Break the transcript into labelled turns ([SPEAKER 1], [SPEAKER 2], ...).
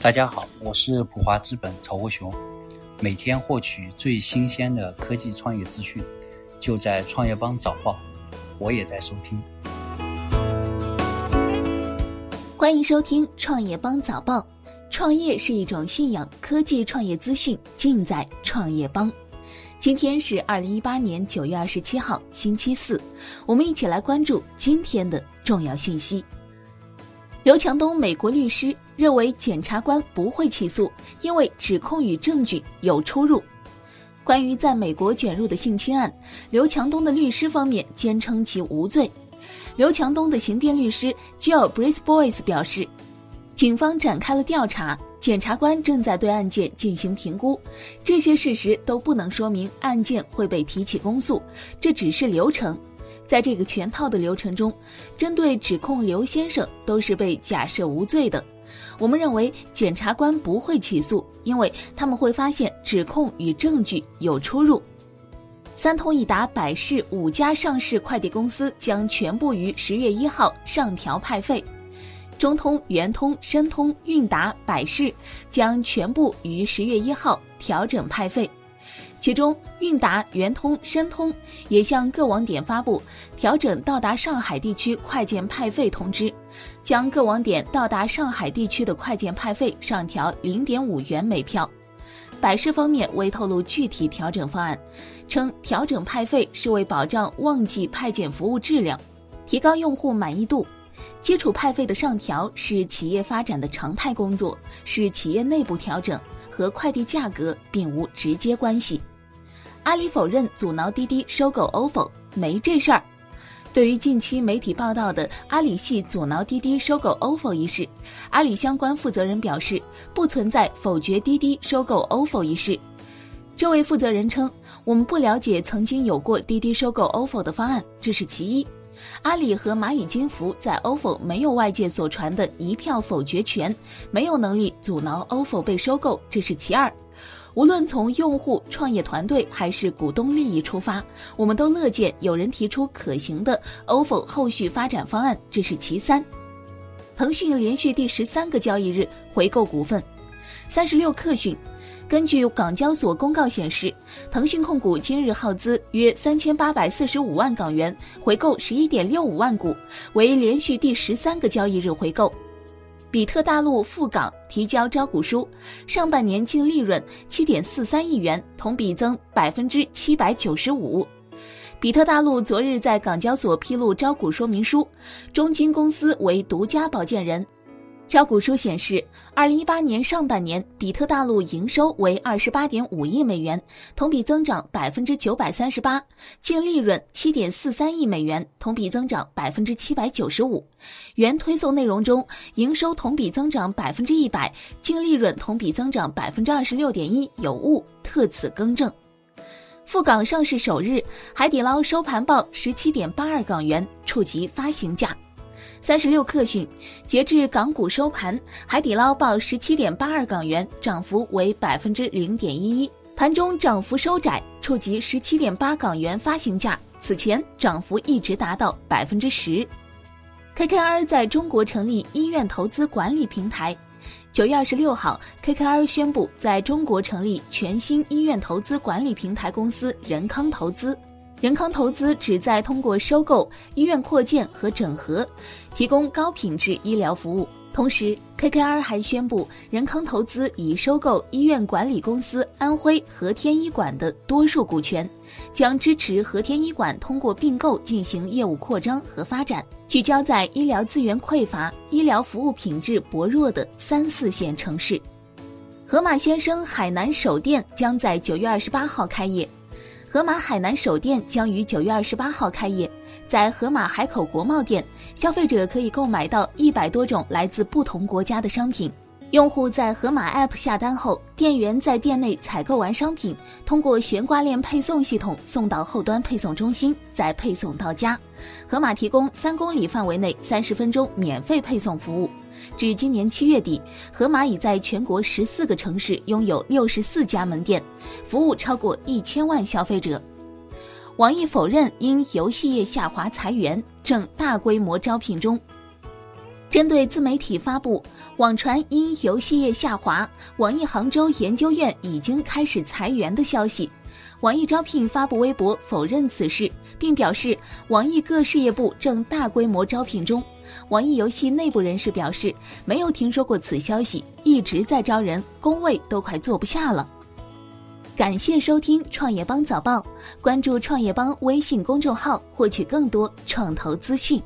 [SPEAKER 1] 大家好，我是普华资本曹国雄，每天获取最新鲜的科技创业资讯，就在创业邦早报，我也在收听。
[SPEAKER 2] 欢迎收听创业邦早报，创业是一种信仰，科技创业资讯尽在创业邦。今天是二零一八年九月二十七号，星期四，我们一起来关注今天的重要讯息。刘强东，美国律师认为检察官不会起诉，因为指控与证据有出入。关于在美国卷入的性侵案，刘强东的律师方面坚称其无罪。刘强东的刑辩律师 Jill Brisbois 表示，警方展开了调查，检察官正在对案件进行评估，这些事实都不能说明案件会被提起公诉，这只是流程。在这个全套的流程中，针对指控刘先生都是被假设无罪的。我们认为检察官不会起诉，因为他们会发现指控与证据有出入。三通一达、百世五家上市快递公司将全部于十月一号上调派费，中通、圆通、申通、韵达、百世将全部于十月一号调整派费。其中，韵达、圆通、申通也向各网点发布调整到达上海地区快件派费通知，将各网点到达上海地区的快件派费上调零点五元每票。百世方面未透露具体调整方案，称调整派费是为保障旺季派件服务质量，提高用户满意度。基础派费的上调是企业发展的常态工作，是企业内部调整。和快递价格并无直接关系。阿里否认阻挠滴滴收购 ofo，没这事儿。对于近期媒体报道的阿里系阻挠滴滴收购 ofo 一事，阿里相关负责人表示，不存在否决滴滴收购 ofo 一事。这位负责人称，我们不了解曾经有过滴滴收购 ofo 的方案，这是其一。阿里和蚂蚁金服在 ofo 没有外界所传的一票否决权，没有能力阻挠 ofo 被收购，这是其二。无论从用户、创业团队还是股东利益出发，我们都乐见有人提出可行的 ofo 后续发展方案，这是其三。腾讯连续第十三个交易日回购股份，三十六克讯。根据港交所公告显示，腾讯控股今日耗资约三千八百四十五万港元回购十一点六五万股，为连续第十三个交易日回购。比特大陆赴港提交招股书，上半年净利润七点四三亿元，同比增百分之七百九十五。比特大陆昨日在港交所披露招股说明书，中金公司为独家保荐人。招股书显示，二零一八年上半年，比特大陆营收为二十八点五亿美元，同比增长百分之九百三十八，净利润七点四三亿美元，同比增长百分之七百九十五。原推送内容中，营收同比增长百分之一百，净利润同比增长百分之二十六点一，有误，特此更正。赴港上市首日，海底捞收盘报十七点八二港元，触及发行价。三十六克讯，截至港股收盘，海底捞报十七点八二港元，涨幅为百分之零点一一，盘中涨幅收窄，触及十七点八港元发行价。此前涨幅一直达到百分之十。KKR 在中国成立医院投资管理平台。九月二十六号，KKR 宣布在中国成立全新医院投资管理平台公司仁康投资。仁康投资旨在通过收购医院扩建和整合，提供高品质医疗服务。同时，KKR 还宣布，仁康投资已收购医院管理公司安徽和天医馆的多数股权，将支持和天医馆通过并购进行业务扩张和发展，聚焦在医疗资源匮乏、医疗服务品质薄弱的三四线城市。盒马鲜生海南首店将在九月二十八号开业。盒马海南首店将于九月二十八号开业，在盒马海口国贸店，消费者可以购买到一百多种来自不同国家的商品。用户在盒马 App 下单后，店员在店内采购完商品，通过悬挂链配送系统送到后端配送中心，再配送到家。盒马提供三公里范围内三十分钟免费配送服务。至今年七月底，盒马已在全国十四个城市拥有六十四家门店，服务超过一千万消费者。网易否认因游戏业下滑裁员，正大规模招聘中。针对自媒体发布网传因游戏业下滑，网易杭州研究院已经开始裁员的消息，网易招聘发布微博否认此事，并表示网易各事业部正大规模招聘中。网易游戏内部人士表示，没有听说过此消息，一直在招人，工位都快坐不下了。感谢收听创业邦早报，关注创业邦微信公众号，获取更多创投资讯。